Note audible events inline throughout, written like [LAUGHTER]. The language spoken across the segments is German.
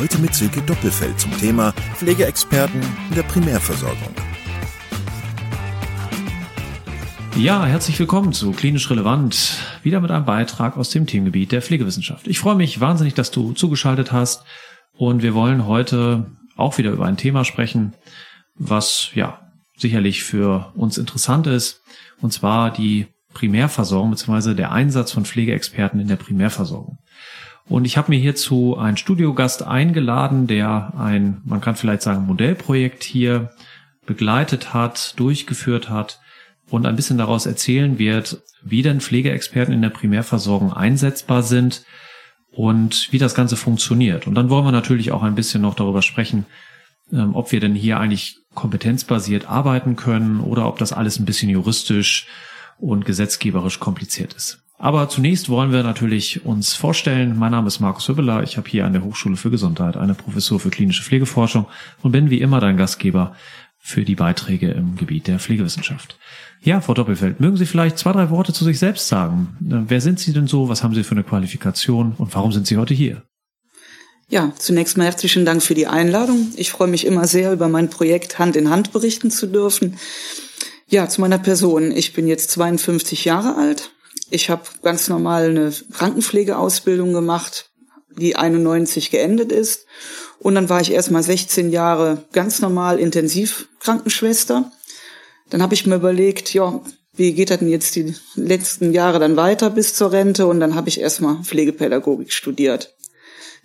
Heute mit Silke Doppelfeld zum Thema Pflegeexperten in der Primärversorgung. Ja, herzlich willkommen zu Klinisch Relevant, wieder mit einem Beitrag aus dem Themengebiet der Pflegewissenschaft. Ich freue mich wahnsinnig, dass du zugeschaltet hast und wir wollen heute auch wieder über ein Thema sprechen, was ja sicherlich für uns interessant ist, und zwar die Primärversorgung bzw. der Einsatz von Pflegeexperten in der Primärversorgung. Und ich habe mir hierzu einen Studiogast eingeladen, der ein, man kann vielleicht sagen, Modellprojekt hier begleitet hat, durchgeführt hat und ein bisschen daraus erzählen wird, wie denn Pflegeexperten in der Primärversorgung einsetzbar sind und wie das Ganze funktioniert. Und dann wollen wir natürlich auch ein bisschen noch darüber sprechen, ähm, ob wir denn hier eigentlich kompetenzbasiert arbeiten können oder ob das alles ein bisschen juristisch und gesetzgeberisch kompliziert ist. Aber zunächst wollen wir natürlich uns vorstellen. Mein Name ist Markus Hübbeler. Ich habe hier an der Hochschule für Gesundheit eine Professur für klinische Pflegeforschung und bin wie immer dein Gastgeber für die Beiträge im Gebiet der Pflegewissenschaft. Ja, Frau Doppelfeld, mögen Sie vielleicht zwei, drei Worte zu sich selbst sagen? Wer sind Sie denn so? Was haben Sie für eine Qualifikation? Und warum sind Sie heute hier? Ja, zunächst mal herzlichen Dank für die Einladung. Ich freue mich immer sehr, über mein Projekt Hand in Hand berichten zu dürfen. Ja, zu meiner Person. Ich bin jetzt 52 Jahre alt, ich habe ganz normal eine Krankenpflegeausbildung gemacht, die 91 geendet ist. Und dann war ich erstmal 16 Jahre ganz normal Intensivkrankenschwester. Dann habe ich mir überlegt, ja, wie geht das denn jetzt die letzten Jahre dann weiter bis zur Rente? Und dann habe ich erstmal Pflegepädagogik studiert.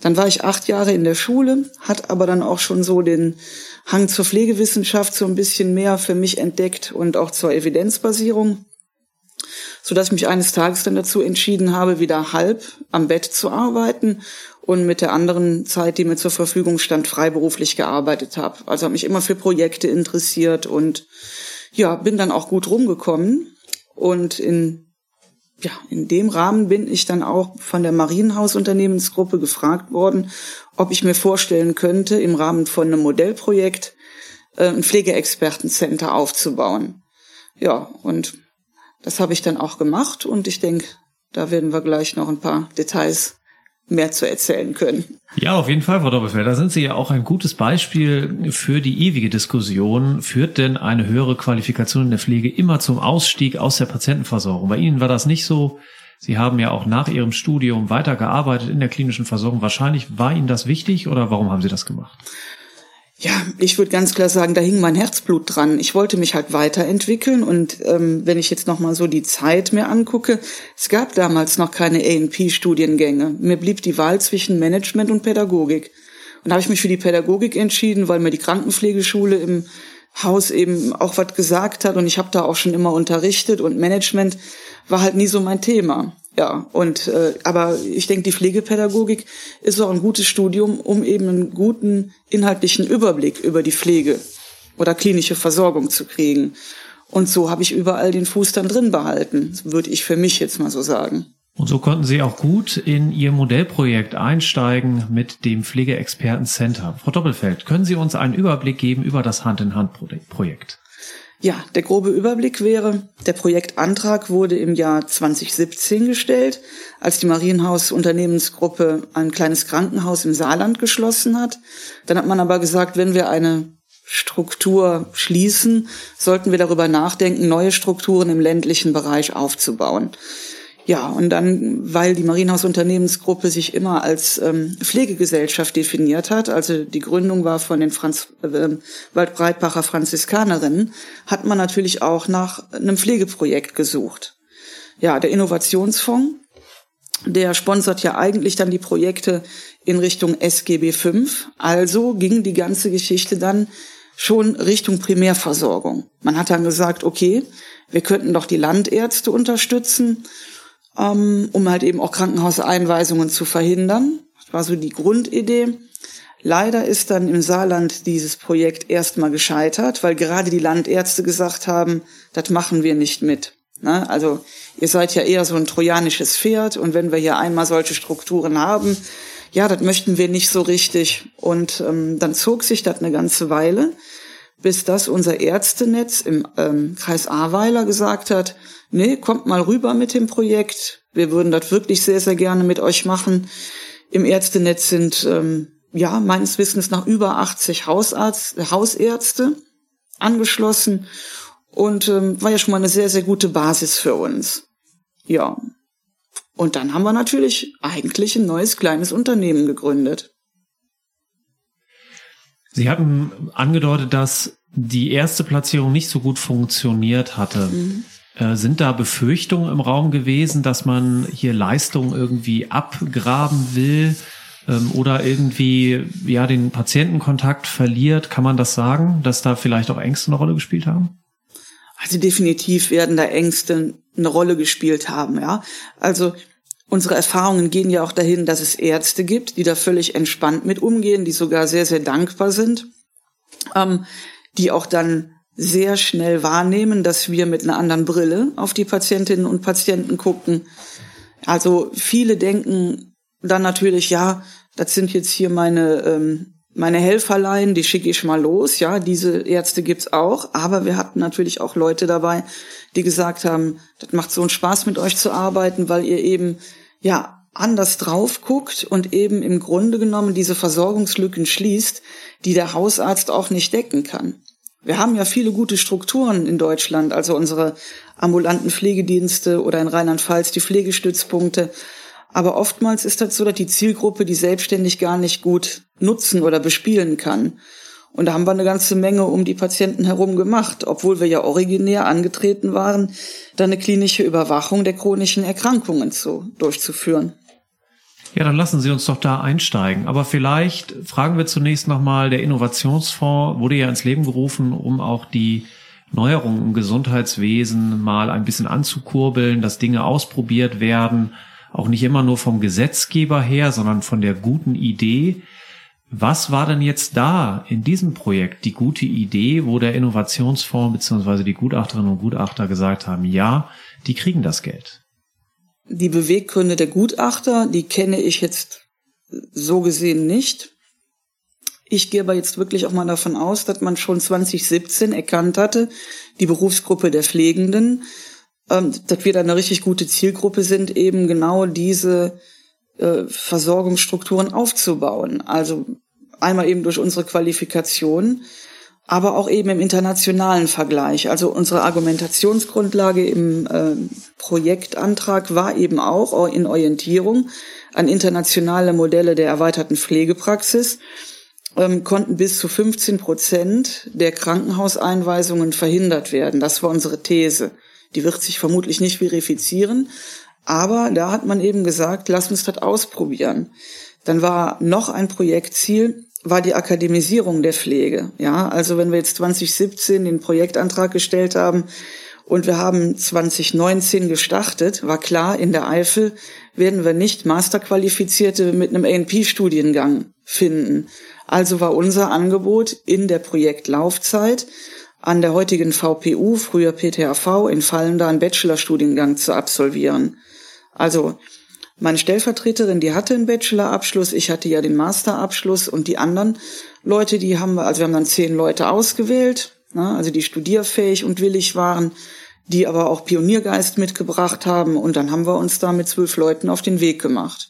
Dann war ich acht Jahre in der Schule, hat aber dann auch schon so den Hang zur Pflegewissenschaft so ein bisschen mehr für mich entdeckt und auch zur Evidenzbasierung so dass ich mich eines Tages dann dazu entschieden habe, wieder halb am Bett zu arbeiten und mit der anderen Zeit, die mir zur Verfügung stand, freiberuflich gearbeitet habe. Also habe mich immer für Projekte interessiert und ja, bin dann auch gut rumgekommen und in ja, in dem Rahmen bin ich dann auch von der Marienhausunternehmensgruppe gefragt worden, ob ich mir vorstellen könnte, im Rahmen von einem Modellprojekt äh, ein Pflegeexpertencenter aufzubauen. Ja, und das habe ich dann auch gemacht und ich denke, da werden wir gleich noch ein paar Details mehr zu erzählen können. Ja, auf jeden Fall, Frau Doppelfeld. Da sind Sie ja auch ein gutes Beispiel für die ewige Diskussion. Führt denn eine höhere Qualifikation in der Pflege immer zum Ausstieg aus der Patientenversorgung? Bei Ihnen war das nicht so. Sie haben ja auch nach Ihrem Studium weitergearbeitet in der klinischen Versorgung. Wahrscheinlich war Ihnen das wichtig oder warum haben Sie das gemacht? Ja, ich würde ganz klar sagen, da hing mein Herzblut dran. Ich wollte mich halt weiterentwickeln und ähm, wenn ich jetzt noch mal so die Zeit mir angucke, es gab damals noch keine A&P-Studiengänge. Mir blieb die Wahl zwischen Management und Pädagogik. Und da habe ich mich für die Pädagogik entschieden, weil mir die Krankenpflegeschule im Haus eben auch was gesagt hat und ich habe da auch schon immer unterrichtet und Management war halt nie so mein Thema. Ja, und äh, aber ich denke, die Pflegepädagogik ist auch ein gutes Studium, um eben einen guten inhaltlichen Überblick über die Pflege oder klinische Versorgung zu kriegen. Und so habe ich überall den Fuß dann drin behalten, würde ich für mich jetzt mal so sagen. Und so konnten Sie auch gut in Ihr Modellprojekt einsteigen mit dem Pflegeexpertencenter. Frau Doppelfeld, können Sie uns einen Überblick geben über das Hand-in-Hand-Projekt? Ja, der grobe Überblick wäre, der Projektantrag wurde im Jahr 2017 gestellt, als die Marienhaus Unternehmensgruppe ein kleines Krankenhaus im Saarland geschlossen hat. Dann hat man aber gesagt, wenn wir eine Struktur schließen, sollten wir darüber nachdenken, neue Strukturen im ländlichen Bereich aufzubauen. Ja, und dann, weil die Marienhaus-Unternehmensgruppe sich immer als ähm, Pflegegesellschaft definiert hat, also die Gründung war von den Franz, äh, Waldbreitbacher Franziskanerinnen, hat man natürlich auch nach einem Pflegeprojekt gesucht. Ja, der Innovationsfonds, der sponsert ja eigentlich dann die Projekte in Richtung SGB V. Also ging die ganze Geschichte dann schon Richtung Primärversorgung. Man hat dann gesagt, okay, wir könnten doch die Landärzte unterstützen um halt eben auch Krankenhauseinweisungen zu verhindern. Das war so die Grundidee. Leider ist dann im Saarland dieses Projekt erstmal gescheitert, weil gerade die Landärzte gesagt haben, das machen wir nicht mit. Ne? Also ihr seid ja eher so ein trojanisches Pferd und wenn wir hier einmal solche Strukturen haben, ja, das möchten wir nicht so richtig. Und ähm, dann zog sich das eine ganze Weile, bis das unser Ärztenetz im ähm, Kreis Ahrweiler gesagt hat, nee, kommt mal rüber mit dem Projekt. Wir würden das wirklich sehr, sehr gerne mit euch machen. Im Ärztenetz sind ähm, ja meines Wissens nach über 80 Hausarzt, Hausärzte angeschlossen und ähm, war ja schon mal eine sehr, sehr gute Basis für uns. Ja. Und dann haben wir natürlich eigentlich ein neues kleines Unternehmen gegründet. Sie hatten angedeutet, dass die erste Platzierung nicht so gut funktioniert hatte. Mhm. Äh, sind da Befürchtungen im Raum gewesen, dass man hier Leistung irgendwie abgraben will ähm, oder irgendwie ja den Patientenkontakt verliert? Kann man das sagen, dass da vielleicht auch Ängste eine Rolle gespielt haben? Also definitiv werden da Ängste eine Rolle gespielt haben, ja. Also unsere Erfahrungen gehen ja auch dahin, dass es Ärzte gibt, die da völlig entspannt mit umgehen, die sogar sehr, sehr dankbar sind, ähm, die auch dann sehr schnell wahrnehmen, dass wir mit einer anderen Brille auf die Patientinnen und Patienten gucken. Also viele denken dann natürlich, ja, das sind jetzt hier meine ähm, meine Helferlein, die schicke ich mal los. Ja, diese Ärzte gibt's auch. Aber wir hatten natürlich auch Leute dabei, die gesagt haben, das macht so einen Spaß mit euch zu arbeiten, weil ihr eben, ja, anders drauf guckt und eben im Grunde genommen diese Versorgungslücken schließt, die der Hausarzt auch nicht decken kann. Wir haben ja viele gute Strukturen in Deutschland, also unsere ambulanten Pflegedienste oder in Rheinland-Pfalz die Pflegestützpunkte. Aber oftmals ist das so, dass die Zielgruppe die selbstständig gar nicht gut nutzen oder bespielen kann. Und da haben wir eine ganze Menge um die Patienten herum gemacht, obwohl wir ja originär angetreten waren, da eine klinische Überwachung der chronischen Erkrankungen zu, durchzuführen. Ja, dann lassen Sie uns doch da einsteigen. Aber vielleicht fragen wir zunächst nochmal, der Innovationsfonds wurde ja ins Leben gerufen, um auch die Neuerungen im Gesundheitswesen mal ein bisschen anzukurbeln, dass Dinge ausprobiert werden auch nicht immer nur vom Gesetzgeber her, sondern von der guten Idee. Was war denn jetzt da in diesem Projekt die gute Idee, wo der Innovationsfonds bzw. die Gutachterinnen und Gutachter gesagt haben, ja, die kriegen das Geld? Die Beweggründe der Gutachter, die kenne ich jetzt so gesehen nicht. Ich gehe aber jetzt wirklich auch mal davon aus, dass man schon 2017 erkannt hatte, die Berufsgruppe der Pflegenden, ähm, dass wir da eine richtig gute Zielgruppe sind, eben genau diese äh, Versorgungsstrukturen aufzubauen. Also einmal eben durch unsere Qualifikation, aber auch eben im internationalen Vergleich. Also unsere Argumentationsgrundlage im äh, Projektantrag war eben auch in Orientierung an internationale Modelle der erweiterten Pflegepraxis, ähm, konnten bis zu 15 Prozent der Krankenhauseinweisungen verhindert werden. Das war unsere These. Die wird sich vermutlich nicht verifizieren. Aber da hat man eben gesagt, lass uns das ausprobieren. Dann war noch ein Projektziel, war die Akademisierung der Pflege. Ja, also wenn wir jetzt 2017 den Projektantrag gestellt haben und wir haben 2019 gestartet, war klar, in der Eifel werden wir nicht Masterqualifizierte mit einem ANP-Studiengang finden. Also war unser Angebot in der Projektlaufzeit an der heutigen VPU, früher PTHV, in Fallen da einen Bachelorstudiengang zu absolvieren. Also meine Stellvertreterin, die hatte einen Bachelorabschluss, ich hatte ja den Masterabschluss und die anderen Leute, die haben wir, also wir haben dann zehn Leute ausgewählt, ne, also die studierfähig und willig waren, die aber auch Pioniergeist mitgebracht haben und dann haben wir uns da mit zwölf Leuten auf den Weg gemacht.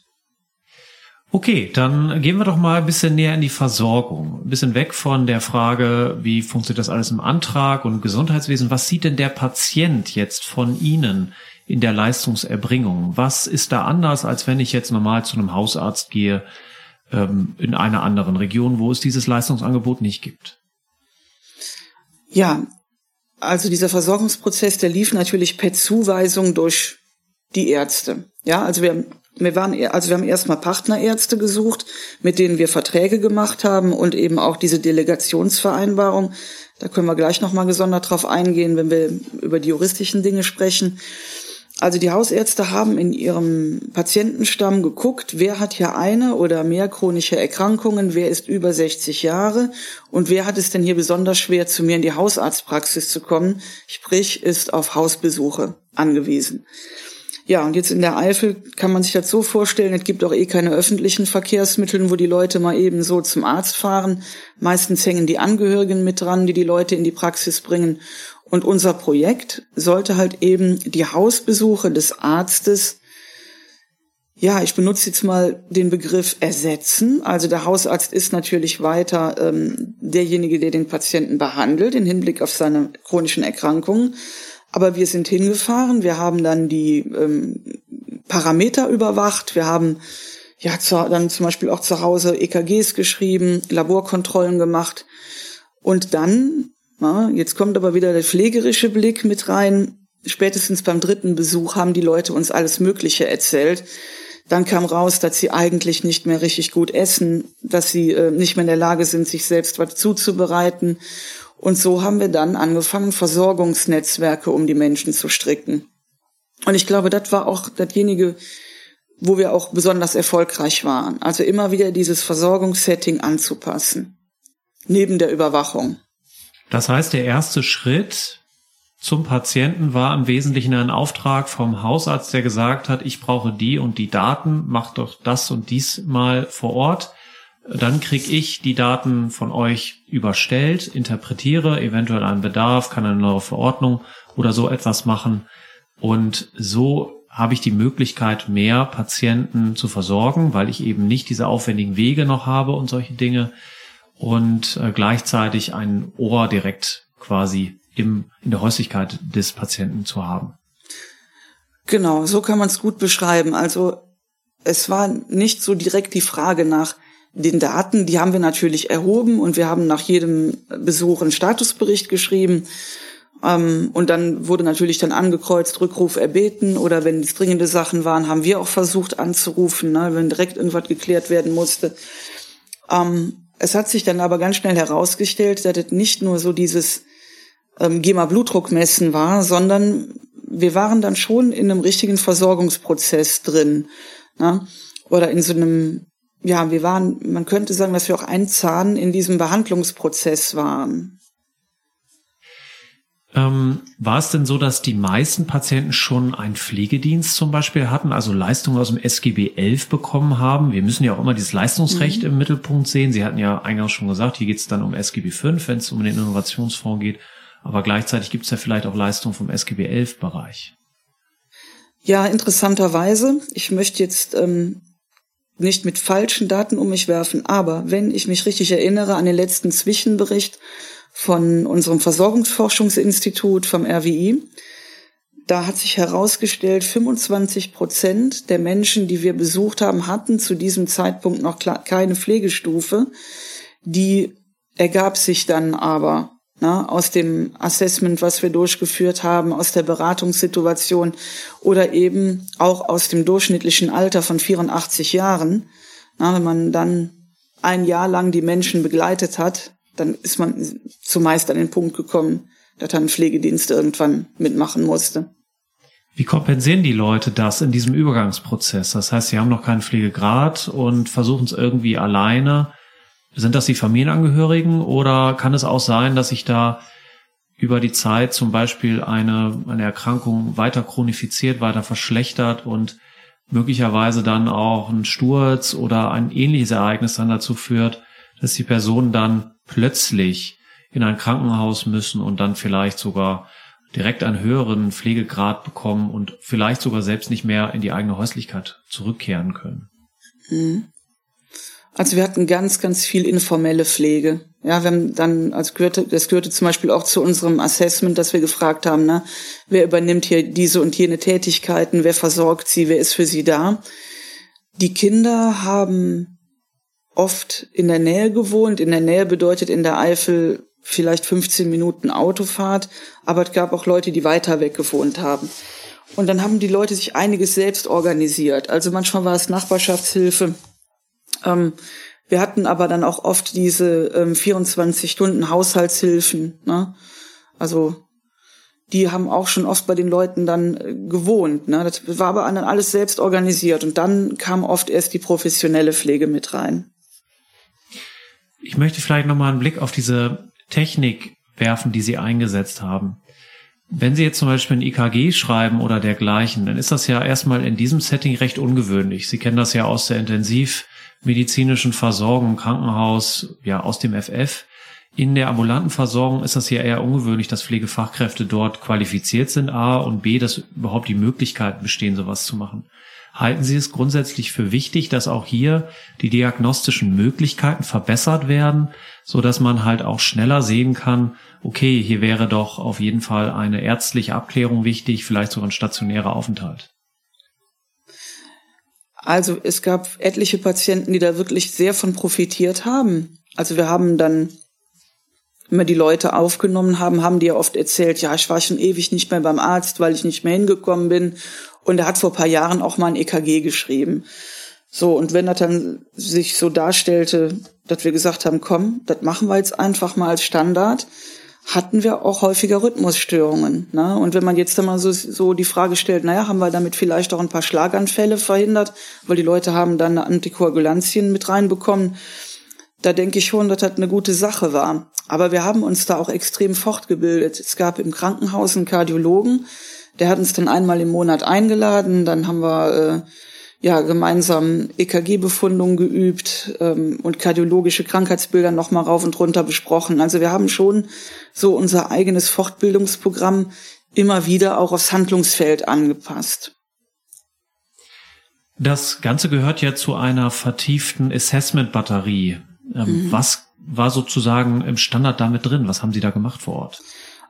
Okay, dann gehen wir doch mal ein bisschen näher in die Versorgung. Ein bisschen weg von der Frage, wie funktioniert das alles im Antrag und im Gesundheitswesen. Was sieht denn der Patient jetzt von Ihnen in der Leistungserbringung? Was ist da anders, als wenn ich jetzt normal zu einem Hausarzt gehe ähm, in einer anderen Region, wo es dieses Leistungsangebot nicht gibt? Ja, also dieser Versorgungsprozess, der lief natürlich per Zuweisung durch die Ärzte. Ja, also wir wir waren, also wir haben erstmal Partnerärzte gesucht, mit denen wir Verträge gemacht haben und eben auch diese Delegationsvereinbarung. Da können wir gleich nochmal gesondert drauf eingehen, wenn wir über die juristischen Dinge sprechen. Also die Hausärzte haben in ihrem Patientenstamm geguckt, wer hat hier eine oder mehr chronische Erkrankungen, wer ist über 60 Jahre und wer hat es denn hier besonders schwer, zu mir in die Hausarztpraxis zu kommen, sprich ist auf Hausbesuche angewiesen. Ja, und jetzt in der Eifel kann man sich das so vorstellen, es gibt auch eh keine öffentlichen Verkehrsmittel, wo die Leute mal eben so zum Arzt fahren. Meistens hängen die Angehörigen mit dran, die die Leute in die Praxis bringen. Und unser Projekt sollte halt eben die Hausbesuche des Arztes ja, ich benutze jetzt mal den Begriff ersetzen. Also der Hausarzt ist natürlich weiter ähm, derjenige, der den Patienten behandelt, im Hinblick auf seine chronischen Erkrankungen. Aber wir sind hingefahren, wir haben dann die ähm, Parameter überwacht, wir haben ja zu, dann zum Beispiel auch zu Hause EKGs geschrieben, Laborkontrollen gemacht. Und dann jetzt kommt aber wieder der pflegerische Blick mit rein. Spätestens beim dritten Besuch haben die Leute uns alles Mögliche erzählt. Dann kam raus, dass sie eigentlich nicht mehr richtig gut essen, dass sie äh, nicht mehr in der Lage sind, sich selbst was zuzubereiten. Und so haben wir dann angefangen, Versorgungsnetzwerke um die Menschen zu stricken. Und ich glaube, das war auch dasjenige, wo wir auch besonders erfolgreich waren. Also immer wieder dieses Versorgungssetting anzupassen. Neben der Überwachung. Das heißt, der erste Schritt zum Patienten war im Wesentlichen ein Auftrag vom Hausarzt, der gesagt hat, ich brauche die und die Daten, mach doch das und dies mal vor Ort. Dann krieg ich die Daten von euch überstellt, interpretiere eventuell einen Bedarf, kann eine neue Verordnung oder so etwas machen. Und so habe ich die Möglichkeit, mehr Patienten zu versorgen, weil ich eben nicht diese aufwendigen Wege noch habe und solche Dinge und äh, gleichzeitig ein Ohr direkt quasi im, in der Häuslichkeit des Patienten zu haben. Genau, so kann man es gut beschreiben. Also es war nicht so direkt die Frage nach den Daten, die haben wir natürlich erhoben und wir haben nach jedem Besuch einen Statusbericht geschrieben. Ähm, und dann wurde natürlich dann angekreuzt, Rückruf erbeten oder wenn es dringende Sachen waren, haben wir auch versucht anzurufen, ne, wenn direkt irgendwas geklärt werden musste. Ähm, es hat sich dann aber ganz schnell herausgestellt, dass es nicht nur so dieses ähm, Geh mal war, sondern wir waren dann schon in einem richtigen Versorgungsprozess drin. Ne? Oder in so einem, ja, wir waren, man könnte sagen, dass wir auch ein Zahn in diesem Behandlungsprozess waren. Ähm, war es denn so, dass die meisten Patienten schon einen Pflegedienst zum Beispiel hatten, also Leistungen aus dem SGB 11 bekommen haben? Wir müssen ja auch immer dieses Leistungsrecht mhm. im Mittelpunkt sehen. Sie hatten ja eingangs schon gesagt, hier geht es dann um SGB 5, wenn es um den Innovationsfonds geht. Aber gleichzeitig gibt es ja vielleicht auch Leistungen vom SGB 11 Bereich. Ja, interessanterweise. Ich möchte jetzt ähm, nicht mit falschen Daten um mich werfen, aber wenn ich mich richtig erinnere an den letzten Zwischenbericht von unserem Versorgungsforschungsinstitut vom RWI. Da hat sich herausgestellt, 25 Prozent der Menschen, die wir besucht haben, hatten zu diesem Zeitpunkt noch keine Pflegestufe. Die ergab sich dann aber na, ne, aus dem Assessment, was wir durchgeführt haben, aus der Beratungssituation oder eben auch aus dem durchschnittlichen Alter von 84 Jahren. Na, wenn man dann ein Jahr lang die Menschen begleitet hat, dann ist man zumeist an den Punkt gekommen, dass einen Pflegedienst irgendwann mitmachen musste. Wie kompensieren die Leute das in diesem Übergangsprozess? Das heißt, sie haben noch keinen Pflegegrad und versuchen es irgendwie alleine. Sind das die Familienangehörigen oder kann es auch sein, dass sich da über die Zeit zum Beispiel eine, eine Erkrankung weiter chronifiziert, weiter verschlechtert und möglicherweise dann auch ein Sturz oder ein ähnliches Ereignis dann dazu führt, dass die Person dann plötzlich in ein Krankenhaus müssen und dann vielleicht sogar direkt einen höheren Pflegegrad bekommen und vielleicht sogar selbst nicht mehr in die eigene Häuslichkeit zurückkehren können. Mhm. Also wir hatten ganz, ganz viel informelle Pflege. Ja, wir haben dann, also gehörte, das gehörte zum Beispiel auch zu unserem Assessment, dass wir gefragt haben, ne, wer übernimmt hier diese und jene Tätigkeiten, wer versorgt sie, wer ist für sie da. Die Kinder haben oft in der Nähe gewohnt. In der Nähe bedeutet in der Eifel vielleicht 15 Minuten Autofahrt, aber es gab auch Leute, die weiter weg gewohnt haben. Und dann haben die Leute sich einiges selbst organisiert. Also manchmal war es Nachbarschaftshilfe. Ähm, wir hatten aber dann auch oft diese ähm, 24 Stunden Haushaltshilfen. Ne? Also die haben auch schon oft bei den Leuten dann äh, gewohnt. Ne? Das war aber dann alles selbst organisiert und dann kam oft erst die professionelle Pflege mit rein. Ich möchte vielleicht nochmal einen Blick auf diese Technik werfen, die Sie eingesetzt haben. Wenn Sie jetzt zum Beispiel ein IKG schreiben oder dergleichen, dann ist das ja erstmal in diesem Setting recht ungewöhnlich. Sie kennen das ja aus der intensivmedizinischen Versorgung im Krankenhaus, ja aus dem FF. In der ambulanten Versorgung ist das ja eher ungewöhnlich, dass Pflegefachkräfte dort qualifiziert sind, A und B, dass überhaupt die Möglichkeiten bestehen, sowas zu machen. Halten Sie es grundsätzlich für wichtig, dass auch hier die diagnostischen Möglichkeiten verbessert werden, so dass man halt auch schneller sehen kann, okay, hier wäre doch auf jeden Fall eine ärztliche Abklärung wichtig, vielleicht sogar ein stationärer Aufenthalt? Also es gab etliche Patienten, die da wirklich sehr von profitiert haben. Also wir haben dann immer die Leute aufgenommen haben, haben die ja oft erzählt, ja, ich war schon ewig nicht mehr beim Arzt, weil ich nicht mehr hingekommen bin. Und er hat vor paar Jahren auch mal ein EKG geschrieben. So, und wenn das dann sich so darstellte, dass wir gesagt haben, komm, das machen wir jetzt einfach mal als Standard, hatten wir auch häufiger Rhythmusstörungen. Ne? Und wenn man jetzt dann mal so, so die Frage stellt, naja, haben wir damit vielleicht auch ein paar Schlaganfälle verhindert, weil die Leute haben dann Antikoagulantien mit reinbekommen, da denke ich schon, dass das eine gute Sache war. Aber wir haben uns da auch extrem fortgebildet. Es gab im Krankenhaus einen Kardiologen, der hat uns dann einmal im Monat eingeladen. Dann haben wir äh, ja gemeinsam EKG-Befundungen geübt ähm, und kardiologische Krankheitsbilder nochmal rauf und runter besprochen. Also wir haben schon so unser eigenes Fortbildungsprogramm immer wieder auch aufs Handlungsfeld angepasst. Das Ganze gehört ja zu einer vertieften Assessment-Batterie. Ähm, mhm. Was war sozusagen im Standard damit drin? Was haben Sie da gemacht vor Ort?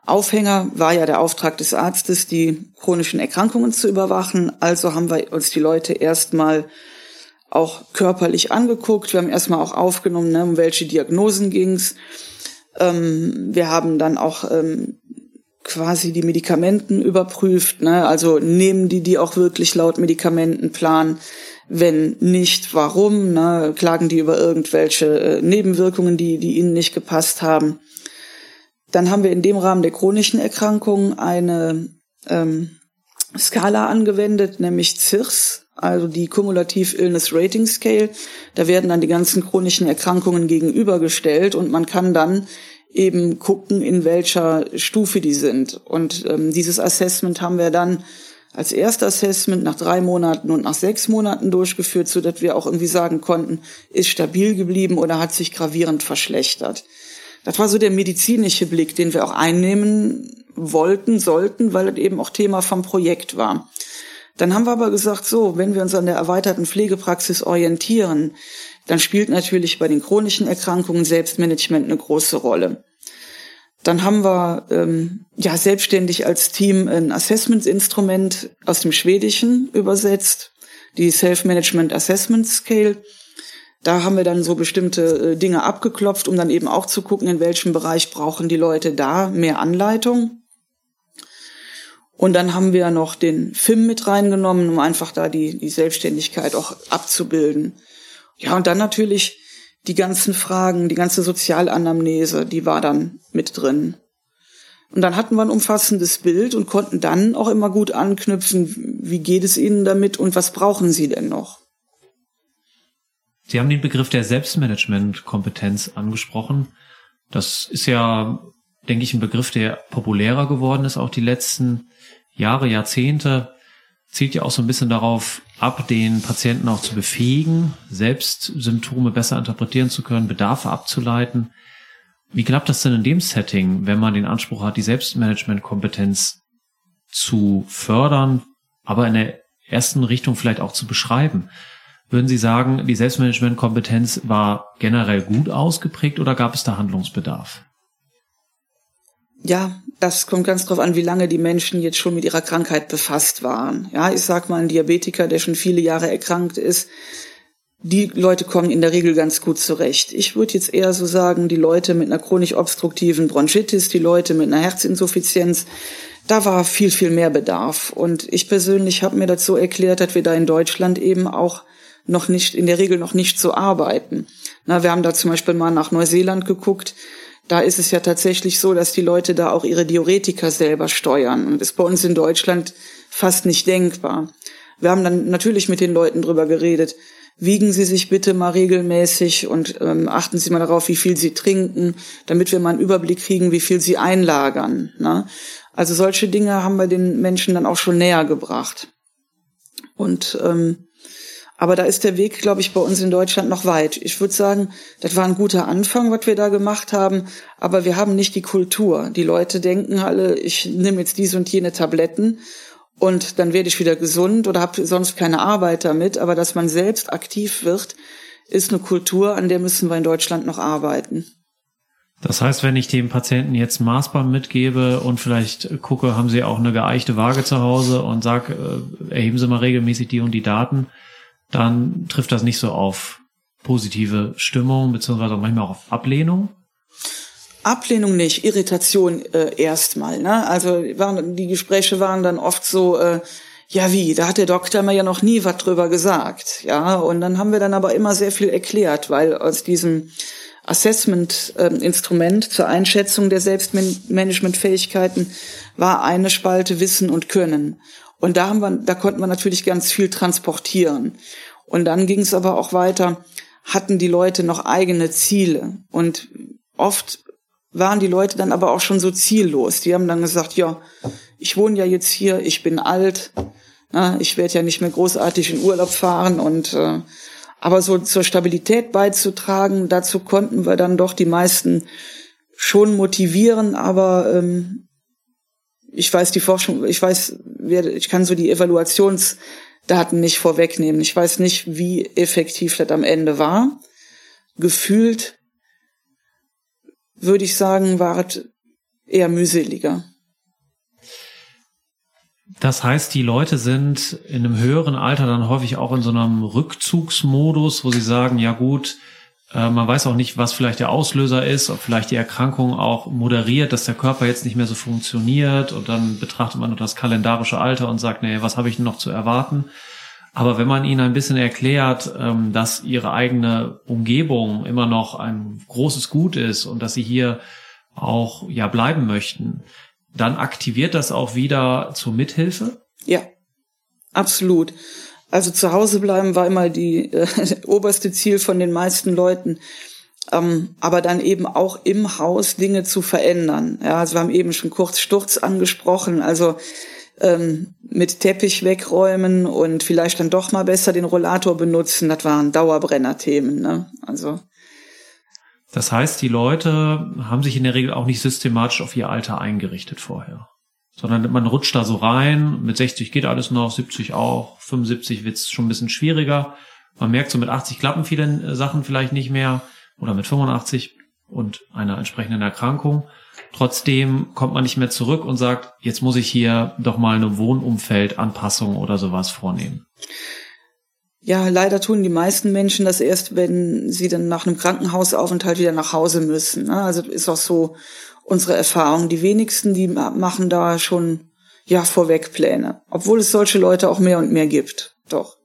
Aufhänger war ja der Auftrag des Arztes, die chronischen Erkrankungen zu überwachen. Also haben wir uns die Leute erstmal auch körperlich angeguckt. Wir haben erstmal auch aufgenommen, ne, um welche Diagnosen ging's. Ähm, wir haben dann auch ähm, quasi die Medikamenten überprüft. Ne? Also nehmen die die auch wirklich laut Medikamentenplan? Wenn nicht, warum? Ne? Klagen die über irgendwelche äh, Nebenwirkungen, die, die ihnen nicht gepasst haben? Dann haben wir in dem Rahmen der chronischen Erkrankungen eine ähm, Skala angewendet, nämlich CIRS, also die Cumulative Illness Rating Scale. Da werden dann die ganzen chronischen Erkrankungen gegenübergestellt und man kann dann eben gucken, in welcher Stufe die sind. Und ähm, dieses Assessment haben wir dann als erstes Assessment nach drei Monaten und nach sechs Monaten durchgeführt, so dass wir auch irgendwie sagen konnten, ist stabil geblieben oder hat sich gravierend verschlechtert. Das war so der medizinische Blick, den wir auch einnehmen wollten, sollten, weil es eben auch Thema vom Projekt war. Dann haben wir aber gesagt, so, wenn wir uns an der erweiterten Pflegepraxis orientieren, dann spielt natürlich bei den chronischen Erkrankungen Selbstmanagement eine große Rolle. Dann haben wir ähm, ja selbstständig als Team ein Assessment-Instrument aus dem Schwedischen übersetzt, die Self-Management Assessment Scale. Da haben wir dann so bestimmte äh, Dinge abgeklopft, um dann eben auch zu gucken, in welchem Bereich brauchen die Leute da mehr Anleitung. Und dann haben wir noch den FIM mit reingenommen, um einfach da die, die Selbstständigkeit auch abzubilden. Ja, und dann natürlich die ganzen Fragen, die ganze Sozialanamnese, die war dann mit drin. Und dann hatten wir ein umfassendes Bild und konnten dann auch immer gut anknüpfen, wie geht es Ihnen damit und was brauchen Sie denn noch? Sie haben den Begriff der Selbstmanagement-Kompetenz angesprochen. Das ist ja, denke ich, ein Begriff, der populärer geworden ist, auch die letzten Jahre, Jahrzehnte. Zielt ja auch so ein bisschen darauf ab, den Patienten auch zu befähigen, selbst Symptome besser interpretieren zu können, Bedarfe abzuleiten. Wie klappt das denn in dem Setting, wenn man den Anspruch hat, die Selbstmanagement-Kompetenz zu fördern, aber in der ersten Richtung vielleicht auch zu beschreiben? Würden Sie sagen, die Selbstmanagement-Kompetenz war generell gut ausgeprägt oder gab es da Handlungsbedarf? Ja, das kommt ganz drauf an, wie lange die Menschen jetzt schon mit ihrer Krankheit befasst waren. Ja, ich sag mal, ein Diabetiker, der schon viele Jahre erkrankt ist, die Leute kommen in der Regel ganz gut zurecht. Ich würde jetzt eher so sagen, die Leute mit einer chronisch obstruktiven Bronchitis, die Leute mit einer Herzinsuffizienz, da war viel, viel mehr Bedarf. Und ich persönlich habe mir so erklärt, dass wir da in Deutschland eben auch noch nicht, in der Regel noch nicht so arbeiten. Na, wir haben da zum Beispiel mal nach Neuseeland geguckt. Da ist es ja tatsächlich so, dass die Leute da auch ihre Diuretika selber steuern. Und das ist bei uns in Deutschland fast nicht denkbar. Wir haben dann natürlich mit den Leuten drüber geredet. Wiegen Sie sich bitte mal regelmäßig und ähm, achten Sie mal darauf, wie viel Sie trinken, damit wir mal einen Überblick kriegen, wie viel Sie einlagern. Ne? Also solche Dinge haben wir den Menschen dann auch schon näher gebracht. Und ähm, aber da ist der Weg, glaube ich, bei uns in Deutschland noch weit. Ich würde sagen, das war ein guter Anfang, was wir da gemacht haben, aber wir haben nicht die Kultur. Die Leute denken alle, ich nehme jetzt diese und jene Tabletten und dann werde ich wieder gesund oder habe sonst keine Arbeit damit. Aber dass man selbst aktiv wird, ist eine Kultur, an der müssen wir in Deutschland noch arbeiten. Das heißt, wenn ich dem Patienten jetzt Maßband mitgebe und vielleicht gucke, haben Sie auch eine geeichte Waage zu Hause und sag, äh, erheben Sie mal regelmäßig die und die Daten, dann trifft das nicht so auf positive Stimmung, beziehungsweise manchmal auch auf Ablehnung. Ablehnung nicht, Irritation äh, erstmal. Ne? Also waren, die Gespräche waren dann oft so, äh, ja wie, da hat der Doktor mir ja noch nie was drüber gesagt. Ja, und dann haben wir dann aber immer sehr viel erklärt, weil aus diesem Assessment-Instrument zur Einschätzung der Selbstmanagementfähigkeiten war eine Spalte Wissen und Können. Und da haben wir, da konnten wir natürlich ganz viel transportieren. Und dann ging es aber auch weiter, hatten die Leute noch eigene Ziele. Und oft waren die Leute dann aber auch schon so ziellos. Die haben dann gesagt, ja, ich wohne ja jetzt hier, ich bin alt, na, ich werde ja nicht mehr großartig in Urlaub fahren und äh, aber so zur Stabilität beizutragen, dazu konnten wir dann doch die meisten schon motivieren, aber ähm, ich weiß die Forschung, ich weiß, ich kann so die Evaluationsdaten nicht vorwegnehmen. Ich weiß nicht, wie effektiv das am Ende war. Gefühlt würde ich sagen, war es eher mühseliger. Das heißt, die Leute sind in einem höheren Alter dann häufig auch in so einem Rückzugsmodus, wo sie sagen, ja gut, äh, man weiß auch nicht, was vielleicht der Auslöser ist, ob vielleicht die Erkrankung auch moderiert, dass der Körper jetzt nicht mehr so funktioniert und dann betrachtet man nur das kalendarische Alter und sagt, nee, was habe ich denn noch zu erwarten? Aber wenn man ihnen ein bisschen erklärt, ähm, dass ihre eigene Umgebung immer noch ein großes Gut ist und dass sie hier auch ja bleiben möchten, dann aktiviert das auch wieder zur Mithilfe? Ja, absolut. Also zu Hause bleiben war immer die äh, [LAUGHS] oberste Ziel von den meisten Leuten. Ähm, aber dann eben auch im Haus Dinge zu verändern. Ja, also wir haben eben schon kurz Sturz angesprochen. Also ähm, mit Teppich wegräumen und vielleicht dann doch mal besser den Rollator benutzen. Das waren Dauerbrenner-Themen. Ne? Also das heißt, die Leute haben sich in der Regel auch nicht systematisch auf ihr Alter eingerichtet vorher, sondern man rutscht da so rein. Mit 60 geht alles noch, 70 auch, 75 wird's schon ein bisschen schwieriger. Man merkt so mit 80 klappen viele äh, Sachen vielleicht nicht mehr oder mit 85 und einer entsprechenden Erkrankung. Trotzdem kommt man nicht mehr zurück und sagt, jetzt muss ich hier doch mal eine Wohnumfeldanpassung oder sowas vornehmen. Ja, leider tun die meisten Menschen das erst, wenn sie dann nach einem Krankenhausaufenthalt wieder nach Hause müssen. Ne? Also ist auch so unsere Erfahrung. Die wenigsten, die machen da schon ja vorweg Pläne, obwohl es solche Leute auch mehr und mehr gibt. Doch.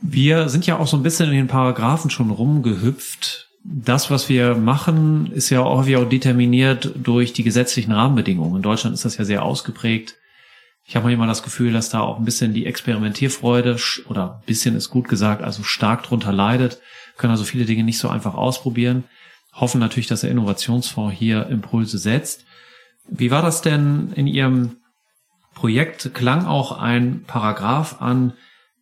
Wir sind ja auch so ein bisschen in den Paragraphen schon rumgehüpft das, was wir machen, ist ja auch, auch determiniert durch die gesetzlichen Rahmenbedingungen. In Deutschland ist das ja sehr ausgeprägt. Ich habe manchmal das Gefühl, dass da auch ein bisschen die Experimentierfreude oder ein bisschen ist gut gesagt, also stark drunter leidet, können also viele Dinge nicht so einfach ausprobieren. Hoffen natürlich, dass der Innovationsfonds hier Impulse setzt. Wie war das denn in Ihrem Projekt? Klang auch ein Paragraph an,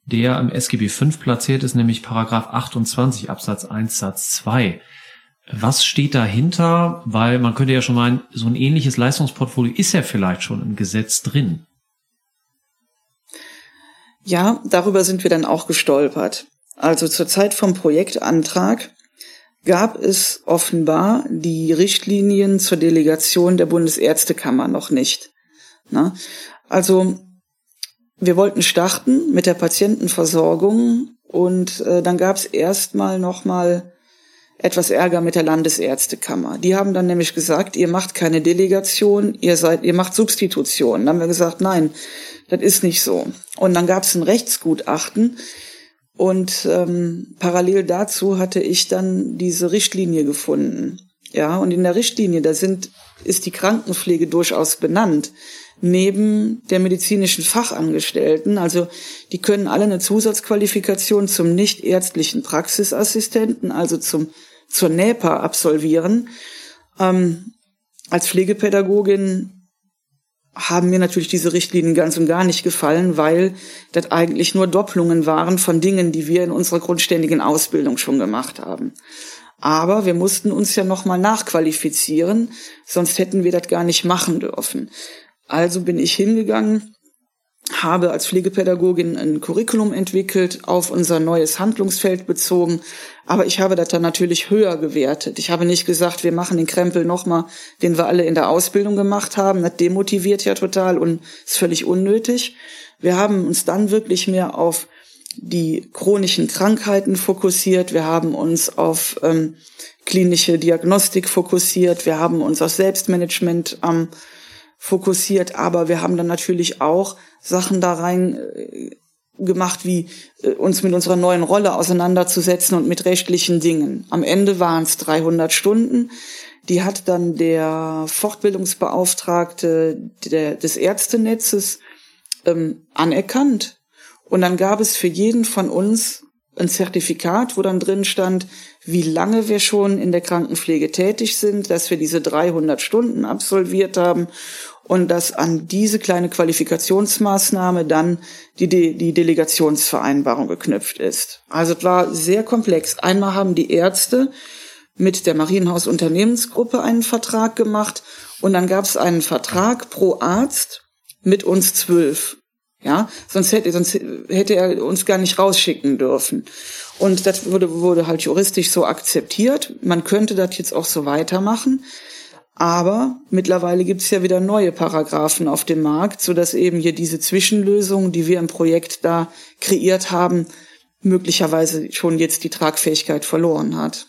der im SGB V platziert ist, nämlich Paragraph 28 Absatz 1 Satz 2. Was steht dahinter? Weil man könnte ja schon meinen, so ein ähnliches Leistungsportfolio ist ja vielleicht schon im Gesetz drin. Ja, darüber sind wir dann auch gestolpert. Also zur Zeit vom Projektantrag gab es offenbar die Richtlinien zur Delegation der Bundesärztekammer noch nicht. Na? Also wir wollten starten mit der Patientenversorgung und äh, dann gab es erstmal nochmal etwas Ärger mit der Landesärztekammer. Die haben dann nämlich gesagt, ihr macht keine Delegation, ihr seid, ihr macht Substitution. Dann haben wir gesagt, nein, das ist nicht so. Und dann gab es ein Rechtsgutachten und ähm, parallel dazu hatte ich dann diese Richtlinie gefunden. Ja, und in der Richtlinie, da sind, ist die Krankenpflege durchaus benannt. Neben der medizinischen Fachangestellten, also die können alle eine Zusatzqualifikation zum nichtärztlichen Praxisassistenten, also zum, zur NEPA absolvieren. Ähm, als Pflegepädagogin haben mir natürlich diese Richtlinien ganz und gar nicht gefallen, weil das eigentlich nur Doppelungen waren von Dingen, die wir in unserer grundständigen Ausbildung schon gemacht haben. Aber wir mussten uns ja nochmal nachqualifizieren, sonst hätten wir das gar nicht machen dürfen. Also bin ich hingegangen habe als Pflegepädagogin ein Curriculum entwickelt, auf unser neues Handlungsfeld bezogen. Aber ich habe das dann natürlich höher gewertet. Ich habe nicht gesagt, wir machen den Krempel nochmal, den wir alle in der Ausbildung gemacht haben. Das demotiviert ja total und ist völlig unnötig. Wir haben uns dann wirklich mehr auf die chronischen Krankheiten fokussiert. Wir haben uns auf ähm, klinische Diagnostik fokussiert. Wir haben uns auf Selbstmanagement ähm, fokussiert. Aber wir haben dann natürlich auch Sachen da rein äh, gemacht, wie äh, uns mit unserer neuen Rolle auseinanderzusetzen und mit rechtlichen Dingen. Am Ende waren es 300 Stunden. Die hat dann der Fortbildungsbeauftragte der, des Ärztenetzes ähm, anerkannt. Und dann gab es für jeden von uns ein Zertifikat, wo dann drin stand, wie lange wir schon in der Krankenpflege tätig sind, dass wir diese 300 Stunden absolviert haben und dass an diese kleine Qualifikationsmaßnahme dann die, De die Delegationsvereinbarung geknüpft ist. Also es war sehr komplex. Einmal haben die Ärzte mit der Marienhaus Unternehmensgruppe einen Vertrag gemacht und dann gab es einen Vertrag pro Arzt mit uns zwölf. Ja, sonst hätte, sonst hätte er uns gar nicht rausschicken dürfen. Und das wurde, wurde halt juristisch so akzeptiert. Man könnte das jetzt auch so weitermachen. Aber mittlerweile gibt es ja wieder neue Paragraphen auf dem Markt, so dass eben hier diese Zwischenlösung, die wir im Projekt da kreiert haben, möglicherweise schon jetzt die Tragfähigkeit verloren hat.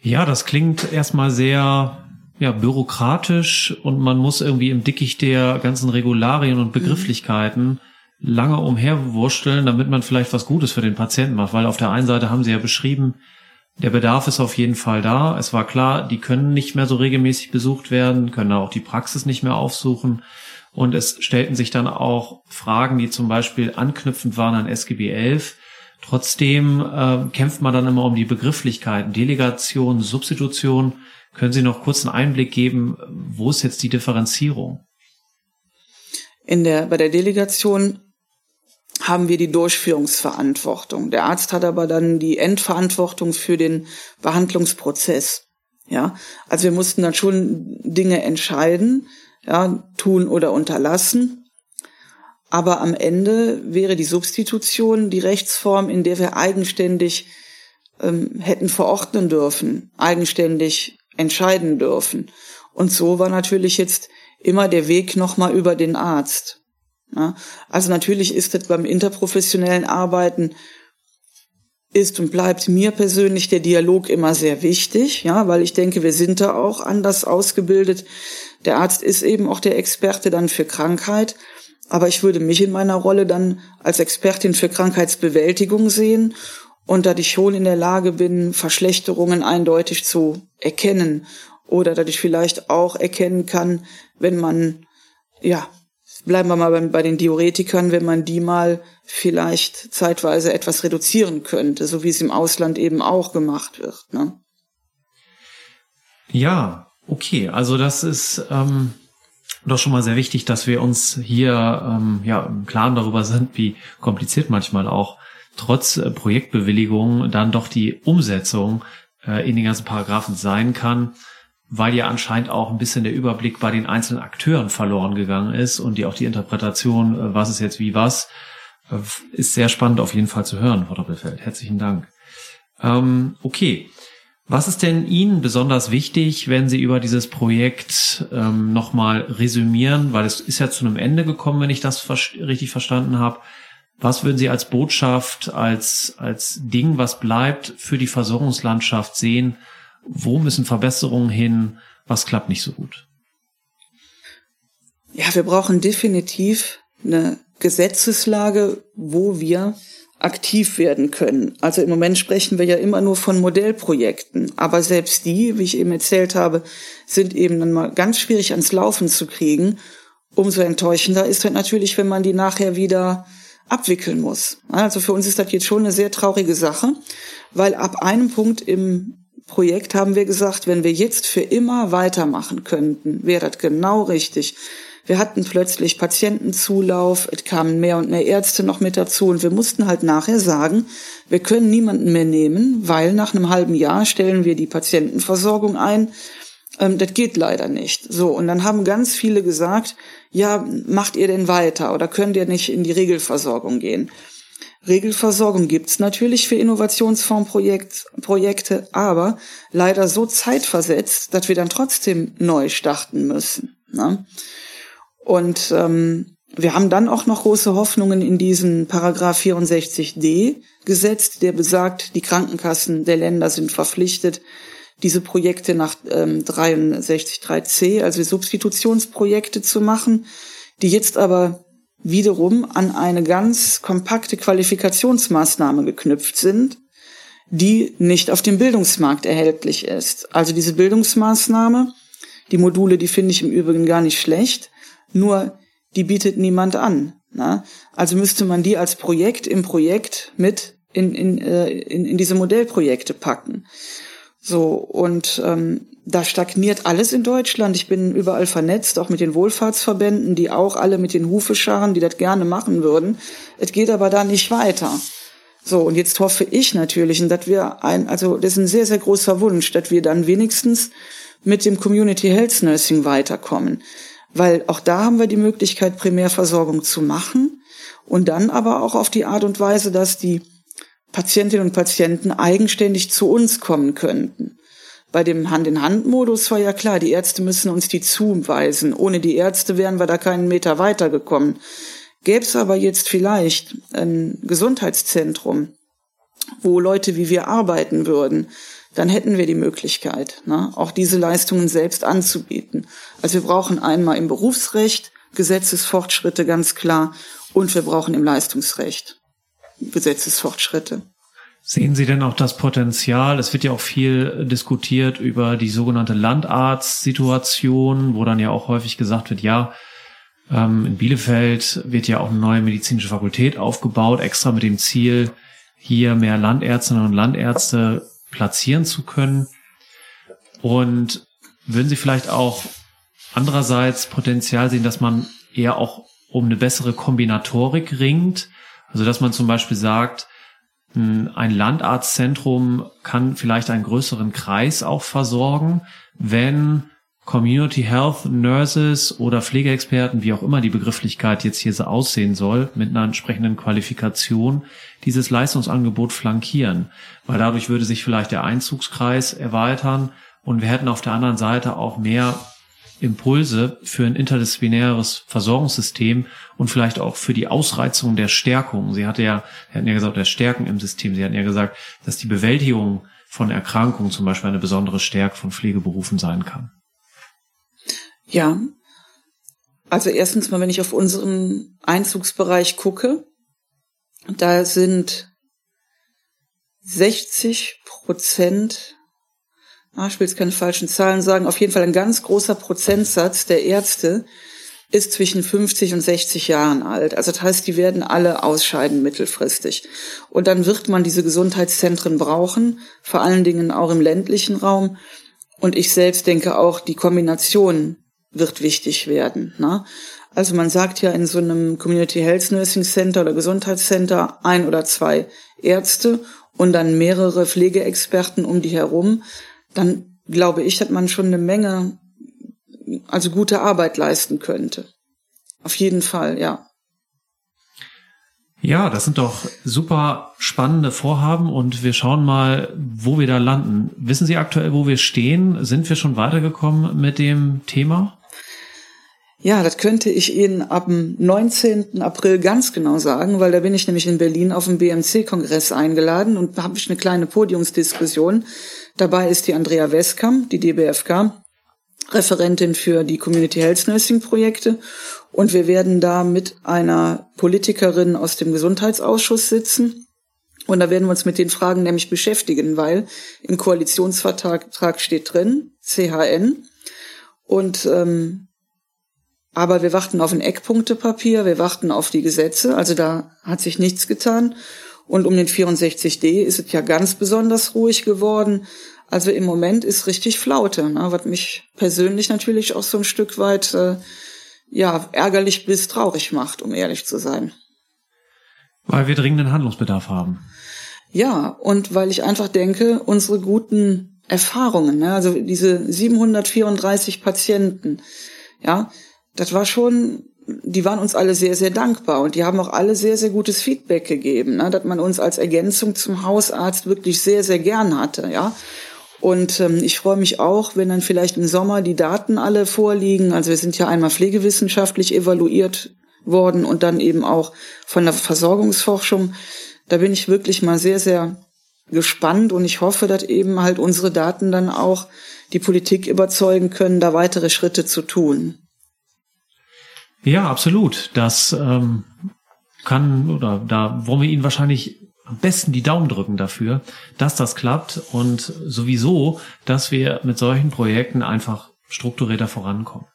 Ja, das klingt erstmal sehr ja, bürokratisch und man muss irgendwie im Dickicht der ganzen Regularien und Begrifflichkeiten mhm. lange umherwursteln, damit man vielleicht was Gutes für den Patienten macht. Weil auf der einen Seite haben sie ja beschrieben, der Bedarf ist auf jeden Fall da. Es war klar, die können nicht mehr so regelmäßig besucht werden, können auch die Praxis nicht mehr aufsuchen. Und es stellten sich dann auch Fragen, die zum Beispiel anknüpfend waren an SGB 11. Trotzdem äh, kämpft man dann immer um die Begrifflichkeiten, Delegation, Substitution. Können Sie noch kurz einen Einblick geben, wo ist jetzt die Differenzierung? In der, bei der Delegation haben wir die Durchführungsverantwortung. Der Arzt hat aber dann die Endverantwortung für den Behandlungsprozess. Ja, also wir mussten dann schon Dinge entscheiden, ja, tun oder unterlassen. Aber am Ende wäre die Substitution die Rechtsform, in der wir eigenständig ähm, hätten verordnen dürfen, eigenständig entscheiden dürfen. Und so war natürlich jetzt immer der Weg nochmal über den Arzt. Ja, also natürlich ist es beim interprofessionellen Arbeiten ist und bleibt mir persönlich der Dialog immer sehr wichtig, ja, weil ich denke, wir sind da auch anders ausgebildet. Der Arzt ist eben auch der Experte dann für Krankheit, aber ich würde mich in meiner Rolle dann als Expertin für Krankheitsbewältigung sehen. Und da ich schon in der Lage bin, Verschlechterungen eindeutig zu erkennen oder dass ich vielleicht auch erkennen kann, wenn man ja bleiben wir mal bei, bei den Diuretikern, wenn man die mal vielleicht zeitweise etwas reduzieren könnte, so wie es im Ausland eben auch gemacht wird. Ne? Ja, okay. Also das ist ähm, doch schon mal sehr wichtig, dass wir uns hier ähm, ja im Klaren darüber sind, wie kompliziert manchmal auch trotz äh, Projektbewilligung dann doch die Umsetzung äh, in den ganzen Paragraphen sein kann weil ja anscheinend auch ein bisschen der Überblick bei den einzelnen Akteuren verloren gegangen ist und die auch die Interpretation, äh, was ist jetzt wie was, äh, ist sehr spannend auf jeden Fall zu hören, Frau Doppelfeld. Herzlichen Dank. Ähm, okay. Was ist denn Ihnen besonders wichtig, wenn Sie über dieses Projekt ähm, nochmal resümieren, weil es ist ja zu einem Ende gekommen, wenn ich das richtig verstanden habe. Was würden Sie als Botschaft, als, als Ding, was bleibt, für die Versorgungslandschaft sehen, wo müssen Verbesserungen hin, was klappt nicht so gut? Ja, wir brauchen definitiv eine Gesetzeslage, wo wir aktiv werden können. Also im Moment sprechen wir ja immer nur von Modellprojekten, aber selbst die, wie ich eben erzählt habe, sind eben dann mal ganz schwierig ans Laufen zu kriegen. Umso enttäuschender ist halt natürlich, wenn man die nachher wieder abwickeln muss. Also für uns ist das jetzt schon eine sehr traurige Sache, weil ab einem Punkt im Projekt haben wir gesagt, wenn wir jetzt für immer weitermachen könnten, wäre das genau richtig. Wir hatten plötzlich Patientenzulauf, es kamen mehr und mehr Ärzte noch mit dazu und wir mussten halt nachher sagen, wir können niemanden mehr nehmen, weil nach einem halben Jahr stellen wir die Patientenversorgung ein. Ähm, das geht leider nicht. So, und dann haben ganz viele gesagt, ja, macht ihr denn weiter oder könnt ihr nicht in die Regelversorgung gehen? Regelversorgung gibt's natürlich für Innovationsfondsprojekte, aber leider so zeitversetzt, dass wir dann trotzdem neu starten müssen. Ne? Und ähm, wir haben dann auch noch große Hoffnungen in diesen Paragraph 64d gesetzt, der besagt, die Krankenkassen der Länder sind verpflichtet, diese Projekte nach ähm, 63.3c, also Substitutionsprojekte zu machen, die jetzt aber wiederum an eine ganz kompakte Qualifikationsmaßnahme geknüpft sind, die nicht auf dem Bildungsmarkt erhältlich ist. Also diese Bildungsmaßnahme, die Module, die finde ich im Übrigen gar nicht schlecht, nur die bietet niemand an. Na? Also müsste man die als Projekt im Projekt mit in, in, äh, in, in diese Modellprojekte packen. So, und ähm, da stagniert alles in Deutschland. Ich bin überall vernetzt, auch mit den Wohlfahrtsverbänden, die auch alle mit den Hufe scharren, die das gerne machen würden. Es geht aber da nicht weiter. So, und jetzt hoffe ich natürlich, dass wir ein, also das ist ein sehr, sehr großer Wunsch, dass wir dann wenigstens mit dem Community Health Nursing weiterkommen weil auch da haben wir die Möglichkeit, Primärversorgung zu machen und dann aber auch auf die Art und Weise, dass die Patientinnen und Patienten eigenständig zu uns kommen könnten. Bei dem Hand-in-Hand-Modus war ja klar, die Ärzte müssen uns die zuweisen. Ohne die Ärzte wären wir da keinen Meter weitergekommen. Gäbe es aber jetzt vielleicht ein Gesundheitszentrum, wo Leute wie wir arbeiten würden, dann hätten wir die Möglichkeit, ne, auch diese Leistungen selbst anzubieten. Also wir brauchen einmal im Berufsrecht Gesetzesfortschritte ganz klar und wir brauchen im Leistungsrecht Gesetzesfortschritte. Sehen Sie denn auch das Potenzial? Es wird ja auch viel diskutiert über die sogenannte Landarztsituation, wo dann ja auch häufig gesagt wird, ja, ähm, in Bielefeld wird ja auch eine neue medizinische Fakultät aufgebaut, extra mit dem Ziel, hier mehr Landärztinnen und Landärzte platzieren zu können? Und würden Sie vielleicht auch andererseits Potenzial sehen, dass man eher auch um eine bessere Kombinatorik ringt? Also dass man zum Beispiel sagt, ein Landarztzentrum kann vielleicht einen größeren Kreis auch versorgen, wenn Community Health Nurses oder Pflegeexperten, wie auch immer die Begrifflichkeit jetzt hier so aussehen soll, mit einer entsprechenden Qualifikation dieses Leistungsangebot flankieren. Weil dadurch würde sich vielleicht der Einzugskreis erweitern und wir hätten auf der anderen Seite auch mehr Impulse für ein interdisziplinäres Versorgungssystem und vielleicht auch für die Ausreizung der Stärkung. Sie hatte ja, Sie hatten ja gesagt, der Stärken im System. Sie hatten ja gesagt, dass die Bewältigung von Erkrankungen zum Beispiel eine besondere Stärke von Pflegeberufen sein kann. Ja. Also erstens mal, wenn ich auf unseren Einzugsbereich gucke, da sind 60 Prozent, ah, ich will jetzt keine falschen Zahlen sagen, auf jeden Fall ein ganz großer Prozentsatz der Ärzte ist zwischen 50 und 60 Jahren alt. Also das heißt, die werden alle ausscheiden mittelfristig. Und dann wird man diese Gesundheitszentren brauchen, vor allen Dingen auch im ländlichen Raum. Und ich selbst denke auch, die Kombination wird wichtig werden. Ne? Also man sagt ja in so einem Community Health Nursing Center oder Gesundheitscenter ein oder zwei Ärzte und dann mehrere Pflegeexperten um die herum. Dann glaube ich, dass man schon eine Menge, also gute Arbeit leisten könnte. Auf jeden Fall, ja. Ja, das sind doch super spannende Vorhaben und wir schauen mal, wo wir da landen. Wissen Sie aktuell, wo wir stehen? Sind wir schon weitergekommen mit dem Thema? Ja, das könnte ich Ihnen ab dem 19. April ganz genau sagen, weil da bin ich nämlich in Berlin auf dem BMC-Kongress eingeladen und habe ich eine kleine Podiumsdiskussion. Dabei ist die Andrea Westkamp, die DBFK, Referentin für die Community Health Nursing Projekte und wir werden da mit einer Politikerin aus dem Gesundheitsausschuss sitzen Und da werden wir uns mit den Fragen nämlich beschäftigen, weil im Koalitionsvertrag steht drin, CHN. Und ähm, aber wir warten auf ein Eckpunktepapier, wir warten auf die Gesetze, also da hat sich nichts getan. Und um den 64D ist es ja ganz besonders ruhig geworden. Also im Moment ist richtig Flaute, ne? was mich persönlich natürlich auch so ein Stück weit äh, ja ärgerlich bis traurig macht, um ehrlich zu sein. Weil wir dringenden Handlungsbedarf haben. Ja, und weil ich einfach denke, unsere guten Erfahrungen, ne, also diese 734 Patienten, ja, das war schon, die waren uns alle sehr, sehr dankbar und die haben auch alle sehr, sehr gutes Feedback gegeben, ne, dass man uns als Ergänzung zum Hausarzt wirklich sehr, sehr gern hatte, ja. Und ähm, ich freue mich auch, wenn dann vielleicht im Sommer die Daten alle vorliegen. Also wir sind ja einmal pflegewissenschaftlich evaluiert worden und dann eben auch von der Versorgungsforschung. Da bin ich wirklich mal sehr, sehr gespannt und ich hoffe, dass eben halt unsere Daten dann auch die Politik überzeugen können, da weitere Schritte zu tun. Ja, absolut. Das ähm, kann oder da wollen wir Ihnen wahrscheinlich am besten die Daumen drücken dafür, dass das klappt und sowieso, dass wir mit solchen Projekten einfach strukturierter vorankommen.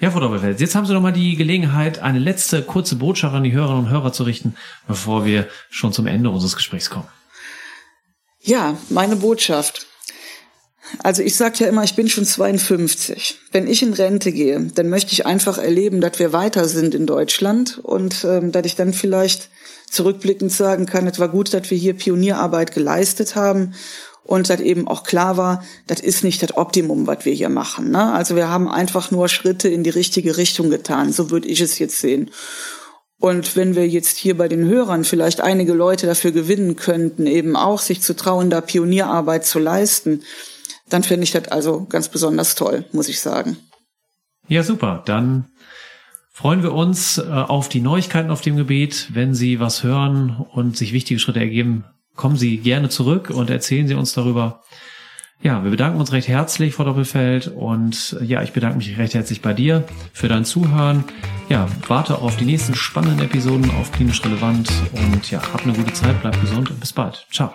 Ja, Frau Doppelfeld, jetzt haben Sie noch mal die Gelegenheit, eine letzte kurze Botschaft an die Hörerinnen und Hörer zu richten, bevor wir schon zum Ende unseres Gesprächs kommen. Ja, meine Botschaft. Also ich sage ja immer, ich bin schon 52. Wenn ich in Rente gehe, dann möchte ich einfach erleben, dass wir weiter sind in Deutschland und ähm, dass ich dann vielleicht zurückblickend sagen kann, es war gut, dass wir hier Pionierarbeit geleistet haben und dass eben auch klar war, das ist nicht das Optimum, was wir hier machen. Ne? Also wir haben einfach nur Schritte in die richtige Richtung getan, so würde ich es jetzt sehen. Und wenn wir jetzt hier bei den Hörern vielleicht einige Leute dafür gewinnen könnten, eben auch sich zu trauen, da Pionierarbeit zu leisten, dann fände ich das also ganz besonders toll, muss ich sagen. Ja, super. Dann freuen wir uns äh, auf die Neuigkeiten auf dem Gebiet. Wenn Sie was hören und sich wichtige Schritte ergeben, kommen Sie gerne zurück und erzählen Sie uns darüber. Ja, wir bedanken uns recht herzlich, Frau Doppelfeld. Und ja, ich bedanke mich recht herzlich bei dir für dein Zuhören. Ja, warte auf die nächsten spannenden Episoden auf Klinisch Relevant. Und ja, hab eine gute Zeit, bleib gesund und bis bald. Ciao.